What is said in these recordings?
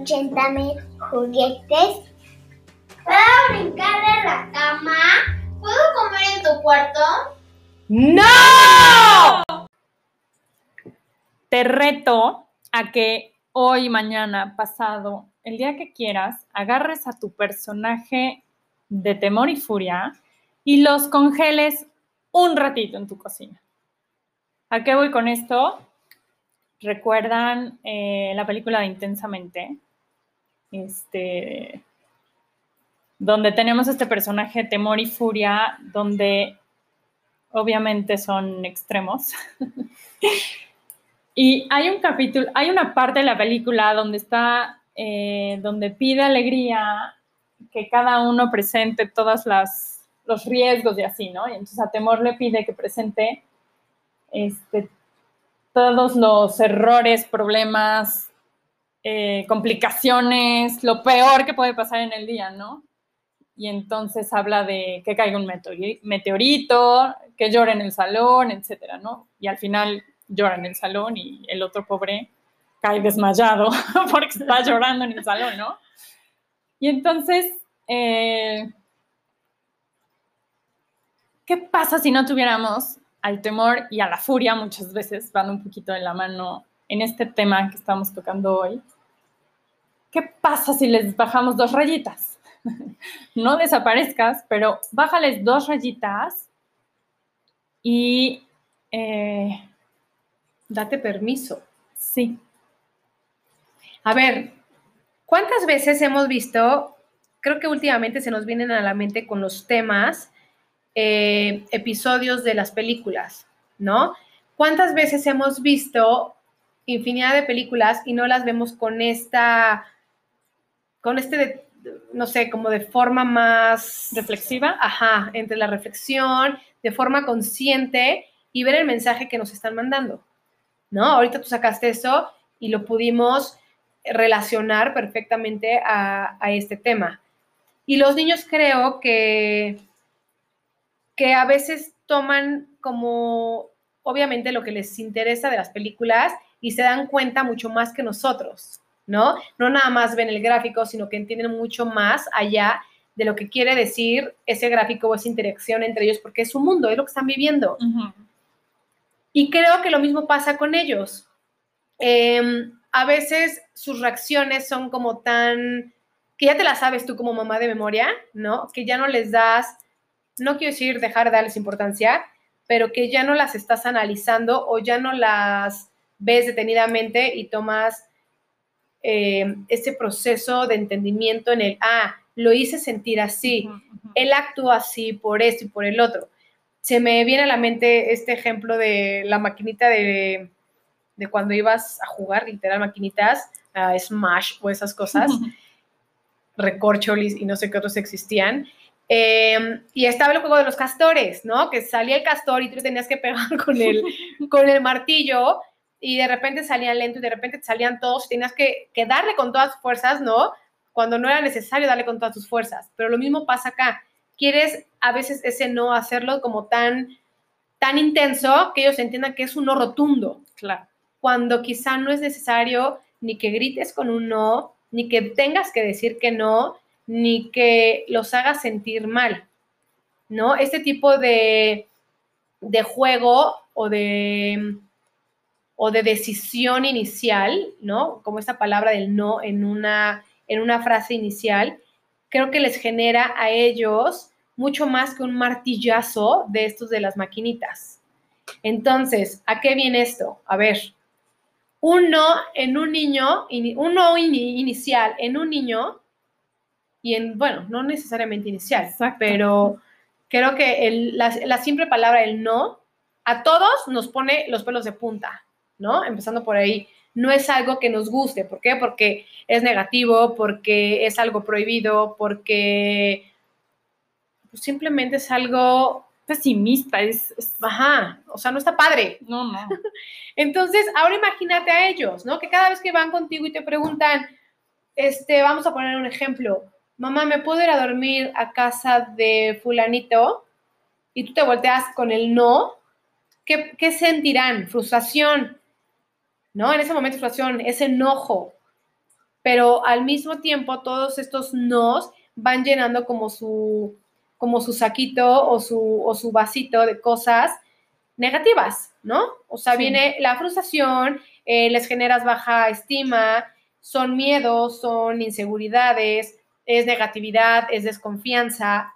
80 mil juguetes. ¿Puedo brincar de la cama? ¿Puedo comer en tu cuarto? ¡No! Te reto a que hoy, mañana, pasado, el día que quieras, agarres a tu personaje de temor y furia y los congeles un ratito en tu cocina. ¿A qué voy con esto? ¿Recuerdan eh, la película de Intensamente? Este, donde tenemos este personaje temor y furia, donde obviamente son extremos. y hay un capítulo, hay una parte de la película donde está, eh, donde pide alegría que cada uno presente todos los riesgos y así, ¿no? Y entonces a temor le pide que presente este, todos los errores, problemas, eh, complicaciones, lo peor que puede pasar en el día, ¿no? Y entonces habla de que caiga un meteorito, que llore en el salón, etcétera, ¿no? Y al final llora en el salón y el otro pobre cae desmayado porque está llorando en el salón, ¿no? Y entonces, eh, ¿qué pasa si no tuviéramos al temor y a la furia? Muchas veces van un poquito de la mano en este tema que estamos tocando hoy. ¿Qué pasa si les bajamos dos rayitas? no desaparezcas, pero bájales dos rayitas y eh, date permiso. Sí. A ver, ¿cuántas veces hemos visto, creo que últimamente se nos vienen a la mente con los temas, eh, episodios de las películas, ¿no? ¿Cuántas veces hemos visto infinidad de películas y no las vemos con esta, con este no sé, como de forma más reflexiva, ajá, entre la reflexión, de forma consciente y ver el mensaje que nos están mandando, ¿no? Ahorita tú sacaste eso y lo pudimos relacionar perfectamente a, este tema. Y los niños creo que, que a veces toman como, obviamente, lo que les interesa de las películas y se dan cuenta mucho más que nosotros. ¿no? No nada más ven el gráfico, sino que entienden mucho más allá de lo que quiere decir ese gráfico o esa interacción entre ellos, porque es su mundo, es lo que están viviendo. Y creo que lo mismo pasa con ellos. Em, a veces sus reacciones son como tan, que ya te las sabes tú como mamá de memoria, ¿no? Que ya no les das, no quiero decir dejar de darles importancia, pero que ya no las estás analizando o ya no las ves detenidamente y tomas eh, ese proceso de entendimiento en el, ah, lo hice sentir así, él actúa así por esto y por el otro. Se me viene a la mente este ejemplo de la maquinita de, de cuando ibas a jugar, literal, maquinitas, a Smash o esas cosas, recorcholis y no sé qué otros existían. Em, y estaba el juego de los castores, ¿no? Que salía el castor y tú tenías que pegar con el, con el martillo y de repente salían lento y de repente salían todos, tenías que, que darle con todas tus fuerzas, ¿no? Cuando no era necesario darle con todas tus fuerzas. Pero lo mismo pasa acá. Quieres a veces ese no hacerlo como tan, tan intenso que ellos entiendan que es un no rotundo. Claro. Cuando quizá no es necesario ni que grites con un no, ni que tengas que decir que no, ni que los hagas sentir mal, ¿no? Este tipo de, de juego o de o de decisión inicial, ¿no? Como esta palabra del no en una, en una frase inicial, creo que les genera a ellos mucho más que un martillazo de estos de las maquinitas. Entonces, ¿a qué viene esto? A ver, un no en un niño, un no inicial en un niño, y en, bueno, no necesariamente inicial, pero creo que la, la simple palabra el no a todos nos pone los pelos de punta. ¿no? Empezando por ahí, no es algo que nos guste. ¿Por qué? Porque es negativo, porque es algo prohibido, porque pues, simplemente es algo pesimista, es, Ajá, o sea, no está padre. No, no. Entonces, ahora imagínate a ellos, ¿no? Que cada vez que van contigo y te preguntan, este, vamos a poner un ejemplo, mamá, ¿me puedo ir a dormir a casa de fulanito? Y tú te volteas con el no, ¿qué, qué sentirán? Frustración, ¿no? En ese momento frustración, ese enojo. pero al mismo tiempo todos estos nos van llenando como su, como su saquito o su, o su vasito de cosas negativas, ¿no? O sea, Sí. viene la frustración, eh, les generas baja estima, son miedos, son inseguridades, es negatividad, es desconfianza,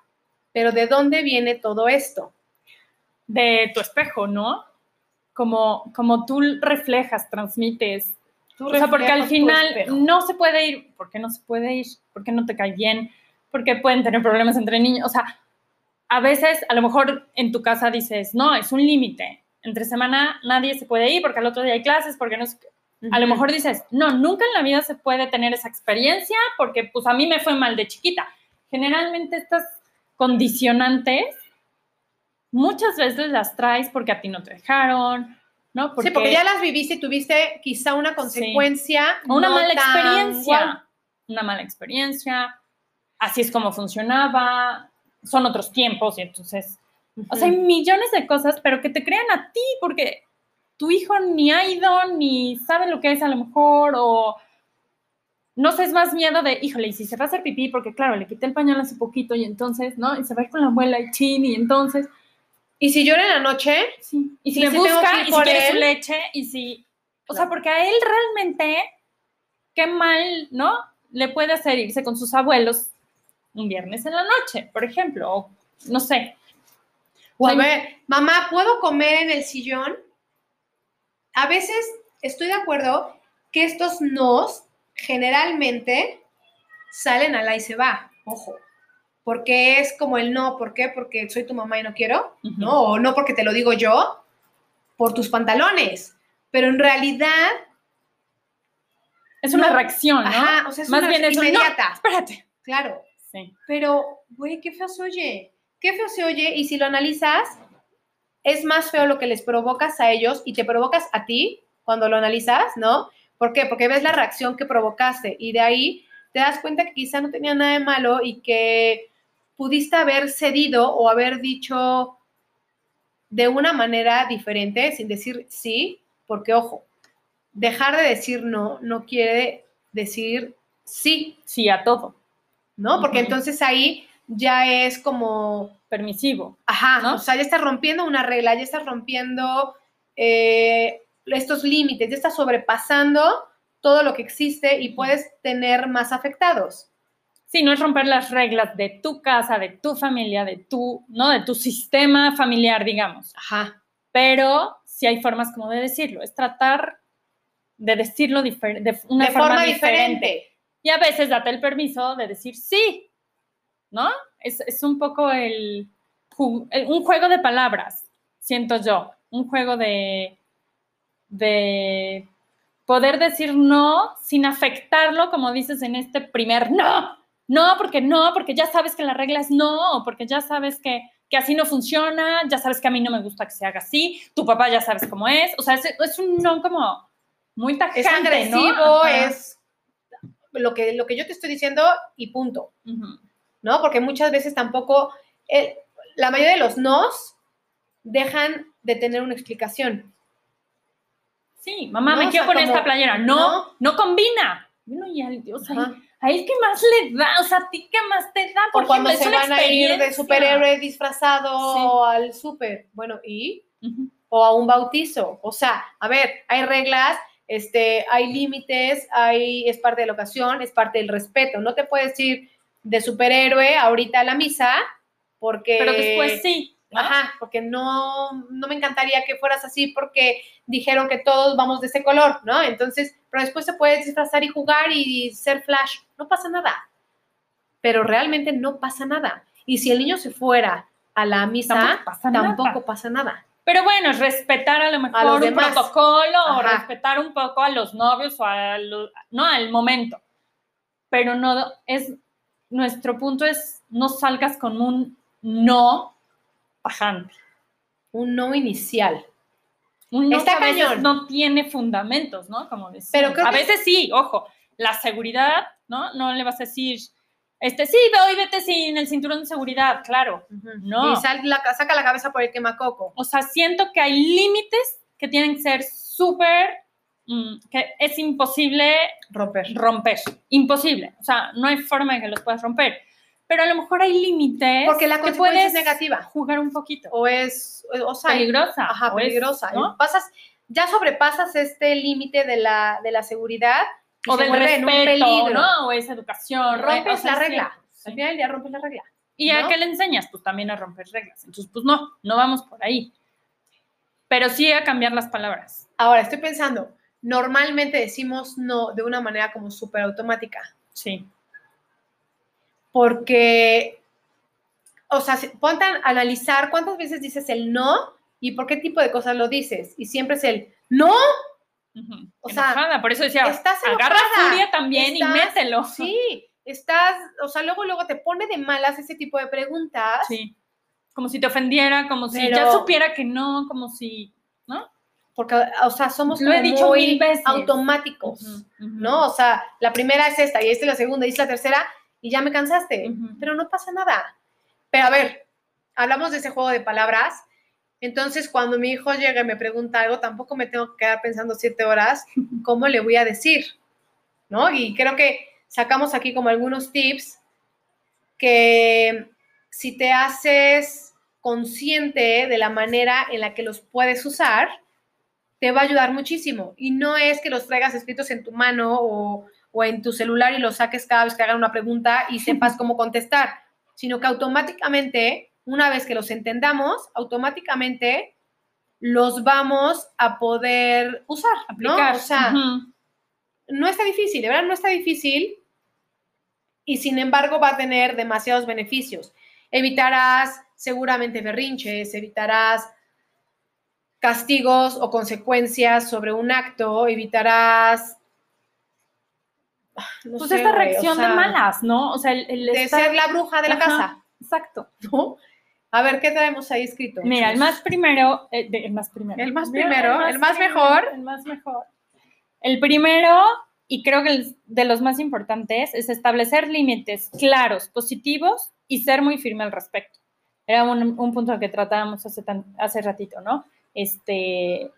pero ¿de dónde viene todo esto? De tu espejo, ¿no? Como, como tú reflejas, transmites. Tú O sea, porque al final no se puede ir. ¿Por qué no se puede ir? ¿Por qué no te cae bien? Porque pueden tener problemas entre niños. O sea, a veces, a lo mejor en tu casa dices, no, es un límite. Entre semana nadie se puede ir porque al otro día hay clases, porque no A lo mejor dices, no, nunca en la vida se puede tener esa experiencia porque pues a mí me fue mal de chiquita. Generalmente estas condicionantes muchas veces las traes porque a ti no te dejaron, ¿no? Sí, porque ya las viviste y tuviste quizá una consecuencia. o una no mala tan experiencia, una mala experiencia, así es como funcionaba, son otros tiempos y entonces, o sea, hay millones de cosas, pero que te crean a ti porque tu hijo ni ha ido, ni sabe lo que es a lo mejor, o no sé, es más miedo de, híjole, y si se va a hacer pipí, porque claro, le quité el pañal hace poquito y entonces, ¿no? Y se va a ir con la abuela y chin, y entonces, Y si llora en la noche, sí. Y si Y le si busca, y si quiere su leche, y si, o sea, porque a él realmente, qué mal, ¿no? Le puede hacer irse con sus abuelos un viernes en la noche, por ejemplo, o no sé. o a ver, mamá, ¿puedo comer en el sillón? A veces estoy de acuerdo que estos nos generalmente salen al y se va, ojo. Porque es como el no, ¿por qué? Porque soy tu mamá y no quiero. ¿no? O no porque te lo digo yo, por tus pantalones. Pero en realidad, Es una No. reacción, ¿no? ajá, o sea, es Más una bien no, inmediata. espérate. Claro, Sí. Pero, güey, qué feo se oye. Qué feo se oye. Y si lo analizas, es más feo lo que les provocas a ellos y te provocas a ti cuando lo analizas, ¿no? ¿Por qué? Porque ves la reacción que provocaste y de ahí te das cuenta que quizá no tenía nada de malo y que pudiste haber cedido o haber dicho de una manera diferente, sin decir sí, porque ojo, dejar de decir no no quiere decir sí, Sí, a todo. ¿no? Porque entonces ahí ya es como, Permisivo. ajá, ¿No? o sea, ya estás rompiendo una regla, ya estás rompiendo eh, estos límites, ya estás sobrepasando todo lo que existe y puedes tener más afectados. Sí, no es romper las reglas de tu casa, de tu familia, de tu, ¿no? De tu sistema familiar, digamos. Ajá. Pero sí hay formas como de decirlo. Es tratar de decirlo de una de forma, forma diferente. diferente. Y a veces date el permiso de decir sí, ¿no? Es, es un poco el, un juego de palabras, siento yo. Un juego de, de poder decir no sin afectarlo, como dices en este primer no. No, porque no, porque ya sabes que la regla es no, porque ya sabes que, que así no funciona, ya sabes que a mí no me gusta que se haga así, tu papá ya sabes cómo es. O sea, es, es un no como muy tajante, Es ¿no? agresivo, Ajá. es lo que, lo que yo te estoy diciendo y punto. ¿No? Porque muchas veces tampoco, el- la mayoría de los nos dejan de tener una explicación. Sí, mamá, No, me o quiero sea, poner como, esta playera. No, no. no, combina. Bueno, y al, o sea, Ajá. a él qué más le da, o sea, a ti qué más te da. O Por cuando se van a ir de superhéroe disfrazado Sí. al súper. Bueno, ¿y? O a un bautizo. O sea, a ver, hay reglas, este, hay límites, hay, es parte de la ocasión, es parte del respeto. No te puedes ir de superhéroe ahorita a la misa porque... Pero después sí. ¿no? Ajá, porque no, no me encantaría que fueras así porque dijeron que todos vamos de ese color, ¿no? Entonces, pero después se puede disfrazar y jugar y ser flash, no pasa nada. Pero realmente no pasa nada. Y si el niño se fuera a la misa, Tampoco pasa nada. tampoco pasa nada. Pero bueno, es respetar a lo mejor los un demás. protocolo o respetar un poco a los novios o a no al momento. Pero no es nuestro punto es no salgas con un no bajante. Un no inicial. Un no Está que a veces cañón. no tiene fundamentos, ¿no? Como decir. Pero creo a que- veces sí, ojo, la seguridad, ¿no? No le vas a decir, este, sí, ve hoy vete sin el cinturón de seguridad, claro. No. Y sal la- saca la cabeza por el quemacoco. O sea, siento que hay límites que tienen que ser súper que es imposible Romper. romper. Imposible. O sea, no hay forma de que los puedas romper. Pero a lo mejor hay límites. Porque la que consecuencia es negativa. jugar un poquito. O es, o sea, peligrosa. Ajá, o es, peligrosa. ¿no? Pasas, ya sobrepasas este límite de la, de la seguridad y O del vuelve en un respeto, peligro. ¿no? O esa educación. Rompes o sea, la es regla. sí. Al final del día rompes la regla. ¿Y a ¿no? qué le enseñas? Pues también a romper reglas. Entonces, pues no, no vamos por ahí. Pero sí a cambiar las palabras. Ahora, estoy pensando, normalmente decimos no de una manera como súper automática. Sí. Porque, o sea, ponte a analizar cuántas veces dices el no y por qué tipo de cosas lo dices. Y siempre es el no. O sea. Por eso decía, estás agarra furia también y mételo. sí, estás, o sea, luego, luego te pone de malas ese tipo de preguntas. Sí. Como si te ofendiera, como si ya supiera que no, como si, ¿no? Porque, o sea, somos Lo he dicho muy mil veces. automáticos, Ujú, ujú. ¿no? O sea, la primera es esta y esta es la segunda y esta es la tercera y ya me cansaste, Ujú. pero no pasa nada. Pero a ver, hablamos de ese juego de palabras. Entonces, cuando mi hijo llega y me pregunta algo, tampoco me tengo que quedar pensando siete horas cómo le voy a decir, ¿no? Y creo que sacamos aquí como algunos tips que si te haces consciente de la manera en la que los puedes usar, te va a ayudar muchísimo. Y no es que los traigas escritos en tu mano o, o en tu celular y los saques cada vez que hagan una pregunta y sepas cómo contestar, sino que automáticamente, una vez que los entendamos, automáticamente los vamos a poder usar, Aplicar. ¿no? O sea, no está difícil, de verdad no está difícil y sin embargo va a tener demasiados beneficios. Evitarás seguramente berrinches, evitarás castigos o consecuencias sobre un acto, evitarás... ah, no Pues sé, esta o reacción sea, de malas, ¿no? O sea, el, el De estar- ser la bruja de la Ajá. casa, Exacto. ¿no? A ver, ¿qué traemos ahí escrito? Mira, el chicos? más primero, eh, de- el más primero. El más primero, el más primero, mejor. El más mejor. El primero, y creo que el de los más importantes, es establecer límites claros, positivos y ser muy firme al respecto. Era un, un punto que tratábamos hace, tan- hace ratito, ¿no? Este,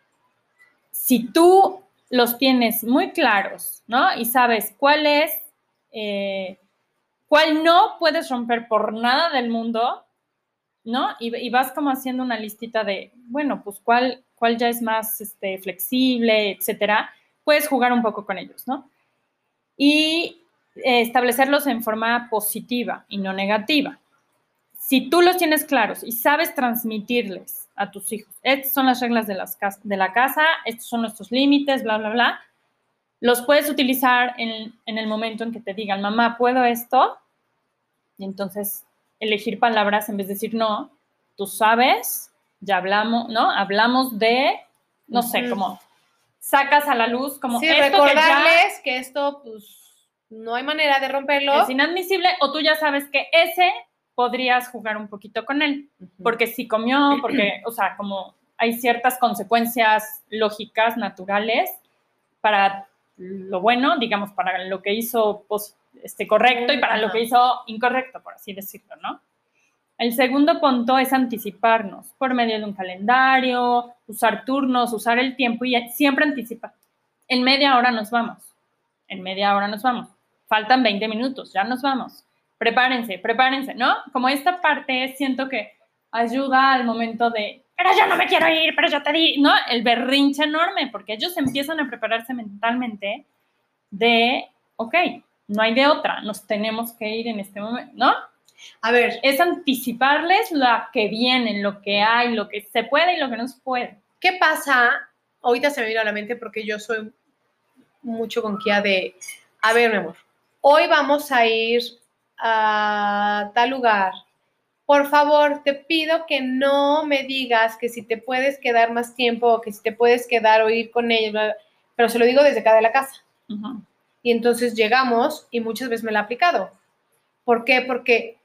si tú los tienes muy claros, ¿no? Y sabes cuál es, eh, cuál no puedes romper por nada del mundo, ¿no? Y, y vas como haciendo una listita de, bueno, pues cuál, cuál ya es más este, flexible, etcétera. Puedes jugar un poco con ellos, ¿no? Y eh, establecerlos en forma positiva y no negativa. Si tú los tienes claros y sabes transmitirles a tus hijos, estas son las reglas de, las cas- de la casa, estos son nuestros límites, bla, bla, bla, los puedes utilizar en, en el momento en que te digan, mamá, ¿puedo esto? Y entonces elegir palabras en vez de decir no, tú sabes, ya hablamos, ¿no? Hablamos de, no sé, Ujú. como sacas a la luz, como Sí, esto que ya recordarles que, esto, pues, no hay manera de romperlo. es inadmisible, o tú ya sabes que ese podrías jugar un poquito con él, porque si comió, porque, o sea, como hay ciertas consecuencias lógicas, naturales, para lo bueno, digamos, para lo que hizo pos- este, correcto y para lo que hizo incorrecto, por así decirlo, ¿no? El segundo punto es anticiparnos por medio de un calendario, usar turnos, usar el tiempo y siempre anticipar. En media hora nos vamos. En media hora nos vamos. Faltan 20 minutos, ya nos vamos. Prepárense, prepárense, ¿no? Como esta parte siento que ayuda al momento de, pero yo no me quiero ir, pero yo te di, ¿no? El berrinche enorme, porque ellos empiezan a prepararse mentalmente de, ok, no hay de otra, nos tenemos que ir en este momento, ¿no? A ver, es anticiparles lo que viene, lo que hay, lo que se puede y lo que no se puede. ¿qué pasa? Ahorita se me vino a la mente porque yo soy mucho con Kia de, a ver, mi amor, hoy vamos a ir a tal lugar. Por favor, te pido que no me digas que si te puedes quedar más tiempo o que si te puedes quedar o ir con ellos, pero se lo digo desde acá de la casa. Y entonces llegamos y muchas veces me la ha aplicado. ¿Por qué? Porque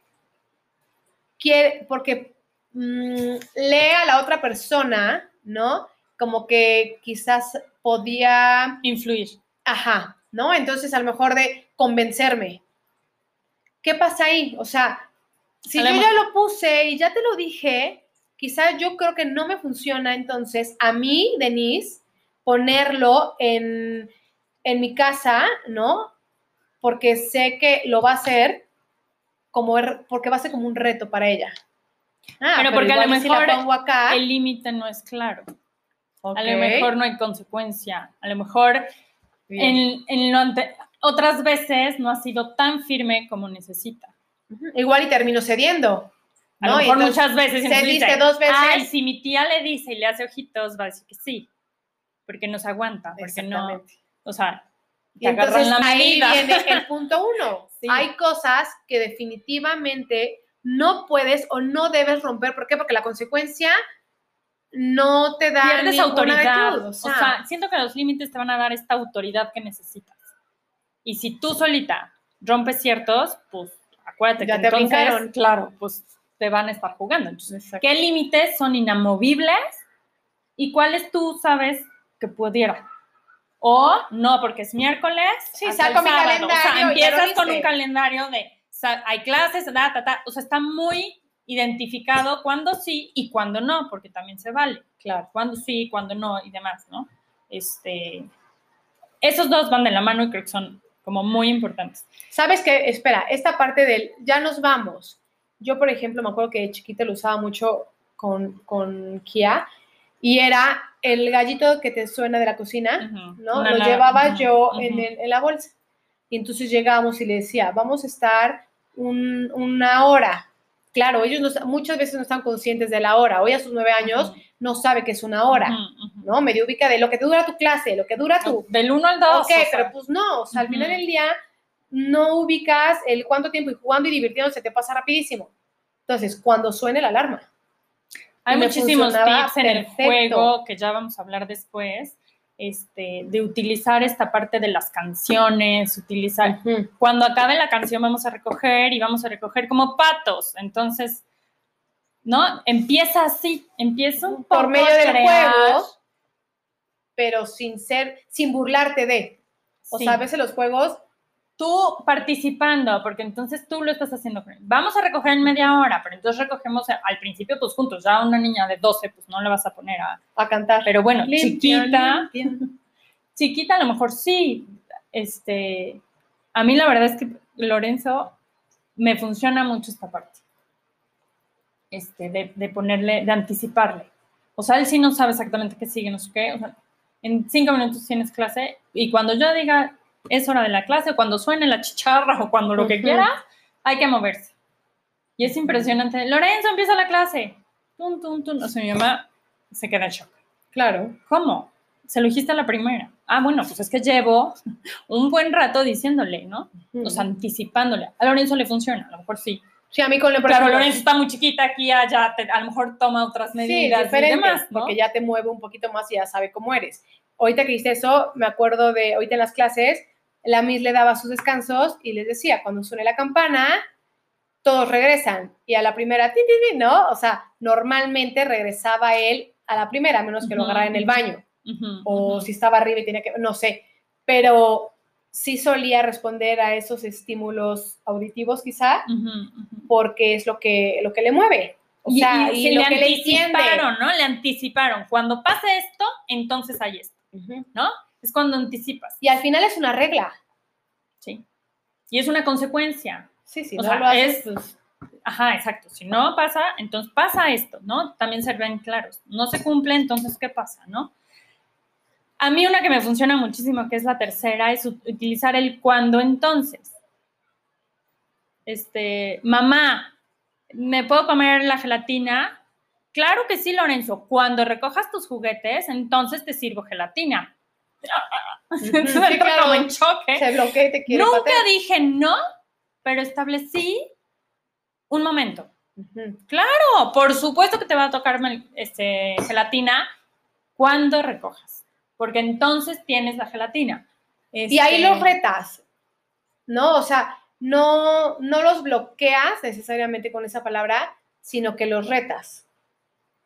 quiere, porque mm, lee a la otra persona, ¿no? Como que quizás podía, Influir. ajá, ¿no? Entonces a lo mejor de convencerme. ¿Qué pasa ahí? O sea, si yo ya lo puse y ya te lo dije, quizás yo creo que no me funciona, entonces a mí, Denise, ponerlo en, en mi casa, ¿no? Porque sé que lo va a hacer como er- porque va a ser como un reto para ella. Ah, Pero porque a lo si mejor pongo acá, El límite no es claro. A lo mejor no hay consecuencia. A lo mejor en, en lo ante- otras veces no ha sido tan firme como necesita. Igual y termino cediendo. A ¿no? lo Y mejor entonces, muchas veces. y se dice dos veces. Ay, si mi tía le dice y le hace ojitos, va a decir que sí. Porque no se aguanta. Porque no. O sea, Y te agarran entonces la ahí viene el punto uno. Sí. Hay cosas que definitivamente no puedes o no debes romper. ¿Por qué? Porque la consecuencia no te da Pierdes autoridad. virtud, O sea, siento que los límites te van a dar esta autoridad que necesitas. Y si tú solita rompes ciertos, pues acuérdate Ya que te entonces, brincaron. claro, pues te van a estar jugando. Entonces, Exacto. ¿qué límites son inamovibles y cuáles tú sabes que pudiera? O no, porque es miércoles. Sí, saco mi calendario O sea, empiezas con un calendario de sa- hay clases, da, ta, ta. O sea, está muy identificado cuándo sí y cuándo no, porque también se vale. Claro, cuándo sí, cuándo no y demás, ¿no? Este, esos dos van de la mano y creo que son como muy importantes. ¿Sabes qué? Espera, esta parte del ya nos vamos. Yo, por ejemplo, me acuerdo que de chiquita lo usaba mucho con, con Kia y era el gallito que te suena de la cocina. ¿no? Una lo la- llevaba yo en, el- en la bolsa. Y entonces llegábamos y le decía, vamos a estar un- una hora. Claro, ellos no muchas veces no están conscientes de la hora. Hoy a sus nueve años no sabe que es una hora. ¿no? Medio ubica de lo que dura tu clase, lo que dura tu, Del 1 al 2. Ok, pero pues no, o sea, al final del día no ubicas el cuánto tiempo y jugando y divirtiéndose te pasa rapidísimo. Entonces, cuando suene la alarma. Hay muchísimos tips en el perfecto. juego que ya vamos a hablar después, este, de utilizar esta parte de las canciones, utilizar... Cuando acabe la canción vamos a recoger y vamos a recoger como patos. Entonces, ¿no? Empieza así, empieza un poco Por medio del crear. juego, pero sin ser, sin burlarte de. O Sí. sea, a veces los juegos, tú participando, porque entonces tú lo estás haciendo. Vamos a recoger en media hora, pero entonces recogemos al principio pues juntos. Ya una niña de 12 pues no le vas a poner a... a cantar. Pero bueno, chiquita, chiquita a lo mejor sí. Este, a mí la verdad es que Lorenzo me funciona mucho esta parte. Este, de, de ponerle, de anticiparle. O sea, él sí no sabe exactamente qué sigue, no sé qué. O sea, en cinco minutos tienes clase y cuando yo diga es hora de la clase, cuando suene la chicharra o cuando lo que Ujú. quiera, hay que moverse. Y es impresionante. Lorenzo, empieza la clase. Tum, tum, tum. O sea, mi mamá se queda en shock. Claro. ¿Cómo? Se lo dijiste a la primera. Ah, bueno, pues es que llevo un buen rato diciéndole, ¿no? O sea, anticipándole. A Lorenzo le funciona, a lo mejor sí. sí, a mí con por Claro, Lorenzo está muy chiquita aquí, allá, te- a lo mejor toma otras Sí, medidas y demás, ¿no? porque ya te mueve un poquito más y ya sabe cómo eres. Ahorita que hice eso, me acuerdo de ahorita en las clases, la Miss le daba sus descansos y les decía, cuando suene la campana, todos regresan. Y a la primera, ti, ti, ti, ¿no? O sea, normalmente regresaba él a la primera, a menos que lo agarrara en el baño, o si estaba arriba y tenía que, no sé, pero sí solía responder a esos estímulos auditivos quizá, porque es lo que, lo que le mueve. O sea, y, se lo le que le entiende. anticiparon, ¿no? Le anticiparon. Cuando pase esto, entonces hay esto. ¿no? Es cuando anticipas, Y al final es una regla. ¿sí? Y es una consecuencia. Sí, sí, O no sea, lo haces, es- pues, Ajá, exacto. Si no pasa, entonces pasa esto, ¿no? También se ven claros. No se cumple, entonces, ¿qué pasa, no? A mí una que me funciona muchísimo, que es la tercera, es ut- utilizar el cuando entonces. Este, mamá, ¿me puedo comer la gelatina? Claro que sí, Lorenzo. Cuando recojas tus juguetes, entonces te sirvo gelatina. Sí, claro. como en choque. se bloquea y te quiere Nunca patear. dije no, pero establecí un momento. No, por supuesto que te va a tocar este, gelatina cuando recojas, porque entonces tienes la gelatina. Y ahí Este, los retas, ¿no? O sea, no, no los bloqueas necesariamente con esa palabra, sino que los retas.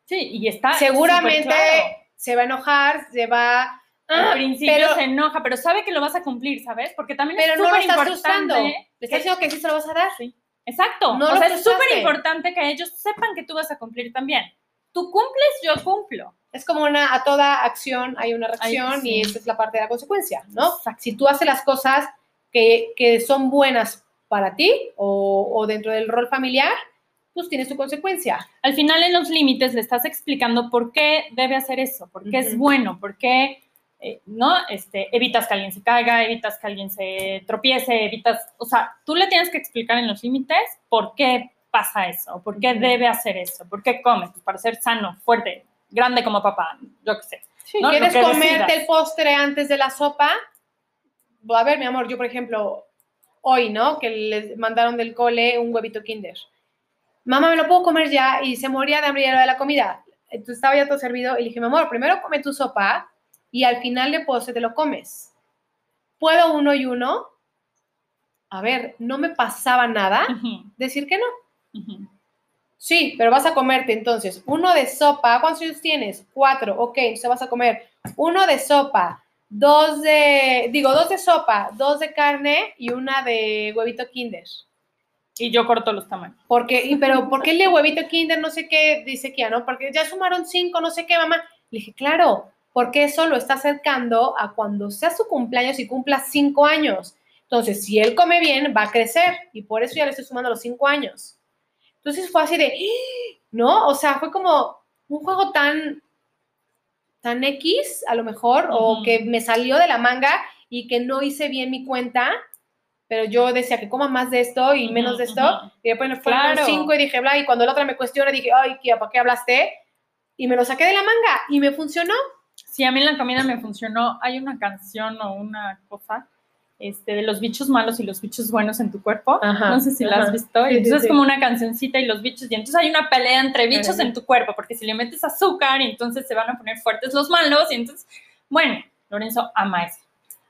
Sí, y está Seguramente se va a enojar, se va... Al Ah, principio pero, se enoja, pero sabe que lo vas a cumplir, ¿sabes? Porque también pero es no lo súper estás importante. Le estás diciendo que sí se lo vas a dar. Sí, exacto. No o sea, es súper importante que ellos sepan que tú vas a cumplir también. Tú cumples, yo cumplo. Es como una, a toda acción hay una reacción sí. y esta es la parte de la consecuencia, ¿no? Exacto. Si tú haces las cosas que, que son buenas para ti o, o dentro del rol familiar, pues tienes tu consecuencia. Al final en los límites le estás explicando por qué debe hacer eso, por qué es bueno, por qué, eh, ¿no? Este, evitas que alguien se caiga, evitas que alguien se tropiece, evitas, o sea, tú le tienes que explicar en los límites por qué pasa eso, por qué debe hacer eso, por qué come, pues para ser sano, fuerte, grande como papá, yo qué sé. Si quieres que comerte decidas. el postre antes de la sopa, a ver, mi amor, yo por ejemplo, hoy, ¿no? Que les mandaron del cole un huevito kinder. Mamá, ¿me lo puedo comer ya? Y se moría de hambre ya de la comida. Entonces estaba ya todo servido y le dije, mi amor, primero come tu sopa y al final de postre te lo comes. ¿Puedo uno y uno? A ver, no me pasaba nada decir que no. Sí, pero vas a comerte entonces uno de sopa. ¿Cuántos años tienes? Cuatro. Ok, entonces vas a comer uno de sopa, dos de, digo, dos de sopa, dos de carne y una de huevito kinder. Y yo corto los tamaños. Porque, y, pero, ¿por qué el de huevito kinder no sé qué dice que ya no? Porque ya sumaron cinco, no sé qué, mamá. Le dije, claro, porque eso lo está acercando a cuando sea su cumpleaños y cumpla cinco años. Entonces, si él come bien, va a crecer y por eso ya le estoy sumando los cinco años. Entonces fue así de. ¿no? O sea, fue como un juego tan, tan X, a lo mejor, o que me salió de la manga y que no hice bien mi cuenta, pero yo decía que coma más de esto y menos de esto, y después me fueron Claro. cinco y dije, bla, y cuando la otra me cuestiona, dije, ay, ¿para qué hablaste? Y me lo saqué de la manga y me funcionó. Sí, a mí en la comida me funcionó. Hay una canción o una cosa este, de los bichos malos y los bichos buenos en tu cuerpo. Ajá, no sé si la has ajá. visto. Sí, Y entonces sí, es como una cancioncita y los bichos. Y entonces hay una pelea entre bichos Ajá. en tu cuerpo, porque si le metes azúcar, y entonces se van a poner fuertes los malos. Y entonces, bueno, Lorenzo ama eso.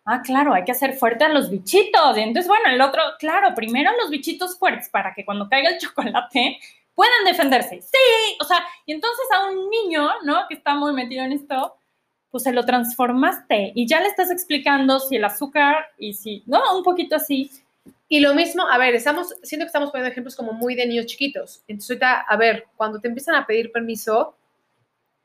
Ah, claro, hay que hacer fuerte a los bichitos. Y entonces, bueno, el otro, claro, primero los bichitos fuertes para que cuando caiga el chocolate puedan defenderse. Sí, o sea, y entonces a un niño, ¿no? Que está muy metido en esto, pues se lo transformaste y ya le estás explicando si el azúcar y si, ¿no? Un poquito así. Y lo mismo, a ver, estamos, siento que estamos poniendo ejemplos como muy de niños chiquitos. Entonces, ahorita, a ver, cuando te empiezan a pedir permiso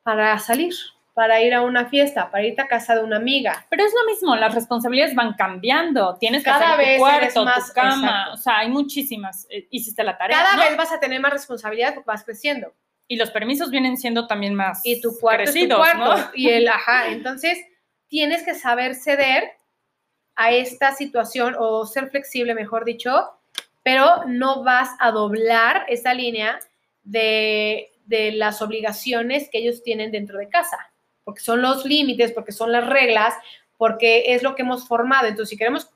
para salir, para ir a una fiesta, para irte a casa de una amiga, Pero es lo mismo, las responsabilidades van cambiando. Tienes que Cada hacer vez tu cuarto, más- tu cama, exacto. o sea, hay muchísimas. Eh, Hiciste la tarea, cada ¿no? vez vas a tener más responsabilidad porque vas creciendo. Y los permisos vienen siendo también más Y tu cuarto crecidos, es tu cuarto. ¿no? Y el, ajá, entonces tienes que saber ceder a esta situación o ser flexible, mejor dicho, pero no vas a doblar esa línea de, de las obligaciones que ellos tienen dentro de casa, porque son los límites, porque son las reglas, porque es lo que hemos formado. Entonces, si queremos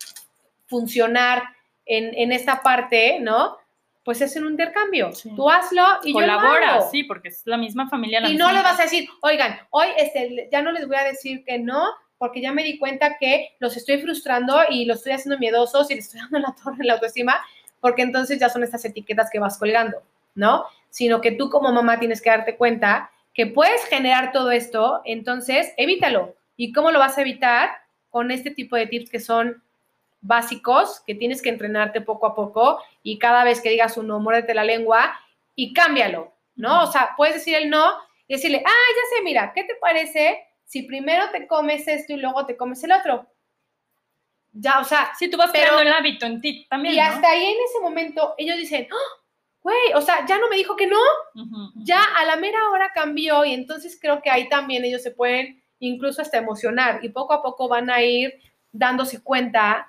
funcionar en, en esta parte, ¿no? Pues es un intercambio. Sí. Tú hazlo y yo lo Colabora, hago. sí, porque es la misma familia. La Y misma no le vas a decir, oigan, hoy este, ya no les voy a decir que no, porque ya me di cuenta que los estoy frustrando y los estoy haciendo miedosos y les estoy dando la torre en la autoestima, porque entonces ya son estas etiquetas que vas colgando, ¿no? Sino que tú como mamá tienes que darte cuenta que puedes generar todo esto, entonces evítalo. ¿Y cómo lo vas a evitar? Con este tipo de tips que son básicos, que tienes que entrenarte poco a poco y cada vez que digas un no, muérdete la lengua y cámbialo, ¿no? O sea, puedes decir el no y decirle, ah, ya sé, mira, ¿qué te parece si primero te comes esto y luego te comes el otro? Ya, o sea, Sí, tú vas Pero- creando el hábito en ti también, y ¿no? hasta ahí en ese momento ellos dicen, ¡Ah! güey, o sea, ya no me dijo que no, ya a la mera hora cambió y entonces creo que ahí también ellos se pueden incluso hasta emocionar y poco a poco van a ir dándose cuenta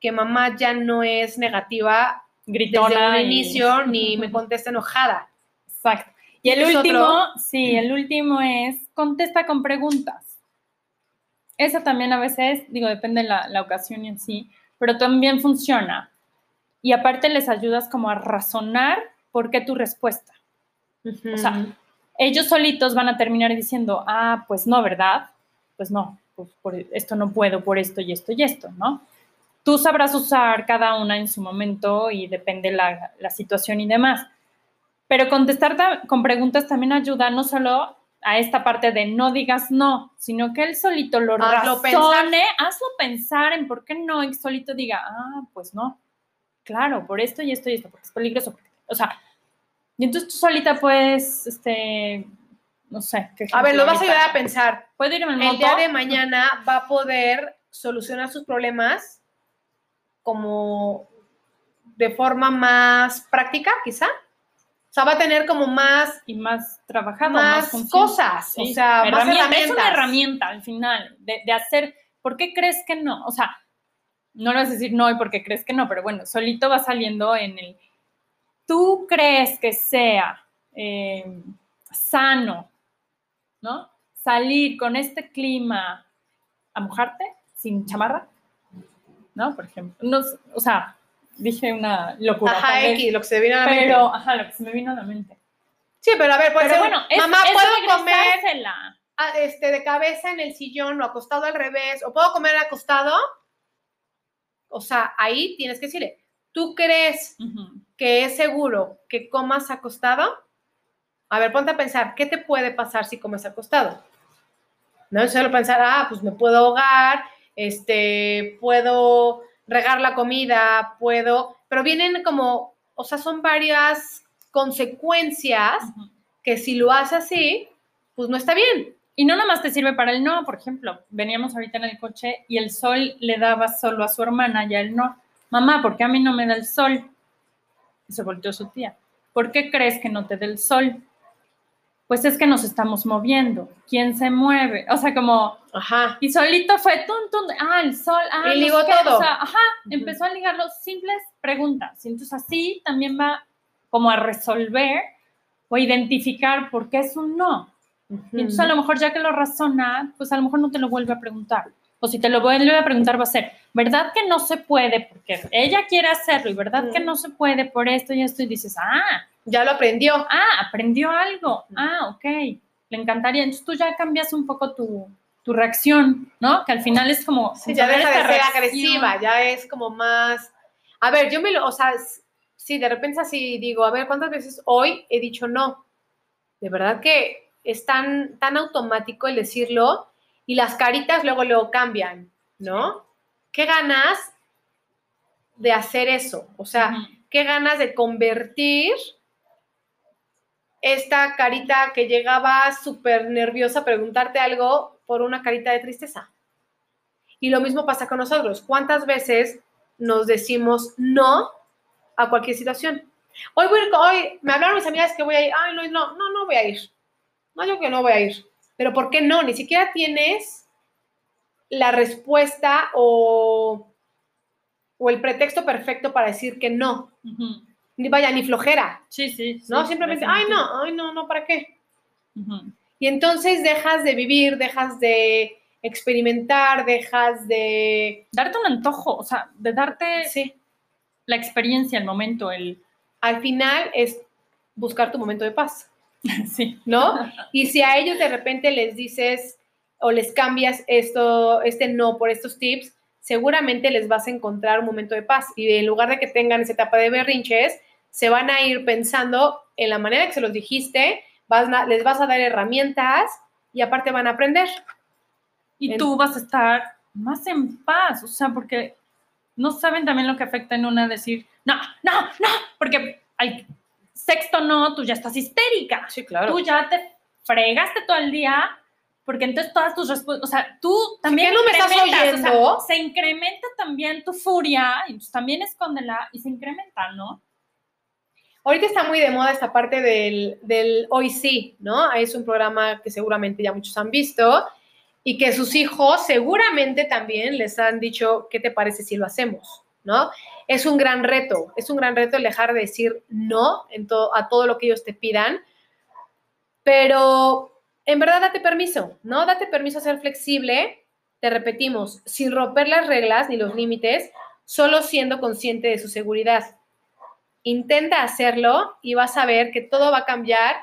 que mamá ya no es negativa Gritona. desde un y- inicio ni me contesta enojada. Exacto. Y el ¿Tienes último, otro? sí, el último es contesta con preguntas. Esa también a veces, digo, depende de la, la ocasión y en sí, pero también funciona. Y aparte les ayudas como a razonar por qué tu respuesta. O sea, ellos solitos van a terminar diciendo, ah, pues no, ¿verdad? Pues no, pues por esto no puedo, por esto y esto y esto, ¿no? Tú sabrás usar cada una en su momento y depende la, la situación y demás. Pero contestar ta- con preguntas también ayuda no solo a esta parte de no digas no, sino que él solito lo Hazlo razone, hazlo pensar en por qué no, y solito diga, ah, pues no, claro, por esto y esto y esto, porque es peligroso. O sea, y entonces tú solita puedes, este, no sé. ¿qué A ver, lo vas a ayudar a pensar. ¿Puedo ir en El moto? día de mañana va a poder solucionar sus problemas como de forma más práctica, quizá. O sea, va a tener como más, Y más trabajado, más, cosas, o sea, más herramientas. Es una herramienta al final de, de hacer. ¿Por qué crees que no? O sea, no le vas a decir no y por qué crees que no, pero bueno, solito va saliendo en el. ¿Tú crees que sea eh, sano, ¿no? Salir con este clima a mojarte sin chamarra, ¿no? Por ejemplo. No, o sea, dije una locura. Ajá, X, lo que se viene a la mente. pero, ajá, lo que se me vino a la mente. Sí, pero a ver, ser, bueno, es, mamá, es ¿puedo comer ah, este, de cabeza en el sillón o acostado al revés? ¿O puedo comer acostado? O sea, ahí tienes que decirle, ¿tú crees que es seguro que comas acostado? A ver, ponte a pensar, ¿qué te puede pasar si comes acostado? No solo pensar, ah, pues me puedo ahogar, este, puedo regar la comida, puedo, pero vienen como, o sea, son varias consecuencias que si lo haces así, pues no está bien. Y no nada más te sirve para el no, por ejemplo, veníamos ahorita en el coche y el sol le daba solo a su hermana y a él no. Mamá, ¿por qué a mí no me da el sol? Y se volteó su tía. ¿Por qué crees que no te da el sol? Pues es que nos estamos moviendo. ¿Quién se mueve? O sea, como, Ajá. y solito fue tun, tun, ah, el sol, ah, Y ligó todo. O sea, ajá, empezó a ligar los simples preguntas. Y entonces así también va como a resolver o identificar por qué es un no. Y entonces a lo mejor ya que lo razona, pues a lo mejor no te lo vuelve a preguntar. O si te lo vuelve a preguntar va a ser, ¿verdad que no se puede? Porque ella quiere hacerlo y ¿verdad que no se puede por esto y esto? Y dices, ah, Ya lo aprendió. ah, aprendió algo. Ah, ok, le encantaría. Entonces tú ya cambias un poco tu, tu reacción, ¿no? Que al final es como... Sí, ya deja de ser agresiva, ya es como más. A ver, yo me lo, o sea, sí, de repente así digo, a ver, ¿cuántas veces hoy he dicho no? De verdad que es tan, tan automático el decirlo y las caritas luego luego cambian, ¿no? ¿Qué ganas de hacer eso? O sea, qué ganas de convertir esta carita que llegaba súper nerviosa a preguntarte algo por una carita de tristeza. Y lo mismo pasa con nosotros. ¿Cuántas veces nos decimos no a cualquier situación? Voy hoy me hablaron mis amigas que voy a ir. Ay, no, no, no, no voy a ir. No, yo que no voy a ir. Pero ¿por qué no? Ni siquiera tienes la respuesta o, o el pretexto perfecto para decir que no. Ni vaya, ni flojera. Sí, sí. ¿No? sí, Simplemente, ay, no, ay, no, no, ¿para qué? Y entonces dejas de vivir, dejas de experimentar, dejas de... Darte un antojo, o sea, de darte Sí, la experiencia, el momento, el... al final es buscar tu momento de paz, Sí. ¿no? Y si a ellos de repente les dices o les cambias esto, este no por estos tips, seguramente les vas a encontrar un momento de paz. Y en lugar de que tengan esa etapa de berrinches, se van a ir pensando en la manera que se los dijiste, vas a- les vas a dar herramientas y aparte van a aprender. Y En- tú vas a estar más en paz, o sea, porque no saben también lo que afecta en una decir, no, no, no, porque al sexto no, tú ya estás histérica. Sí, claro. Tú ya te fregaste todo el día, porque entonces todas tus respuestas, o sea, tú también ¿qué no me estás incrementas, o sea, oyendo? se incrementa también tu furia, y entonces también escóndela y se incrementa, ¿no? Ahorita está muy de moda esta parte del, del hoy sí, ¿no? Es un programa que seguramente ya muchos han visto y que sus hijos seguramente también les han dicho, ¿qué te parece si lo hacemos? ¿No? Es un gran reto, es un gran reto el dejar de decir no en to- a todo lo que ellos te pidan, pero en verdad date permiso, ¿no? Date permiso a ser flexible, te repetimos, sin romper las reglas ni los límites, solo siendo consciente de su seguridad. Intenta hacerlo y vas a ver que todo va a cambiar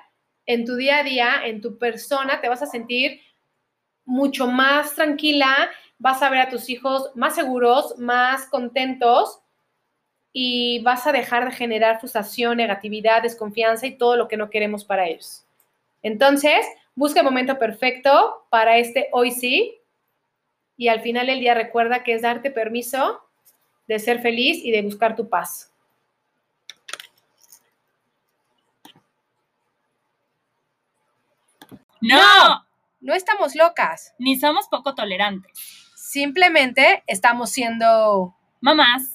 en tu día a día, en tu persona, te vas a sentir mucho más tranquila, vas a ver a tus hijos más seguros, más contentos y vas a dejar de generar frustración, negatividad, desconfianza y todo lo que no queremos para ellos. Entonces, busca el momento perfecto para este hoy sí y al final del día recuerda que es darte permiso de ser feliz y de buscar tu paz. No, No estamos locas. ni somos poco tolerantes. Simplemente estamos siendo Mamás,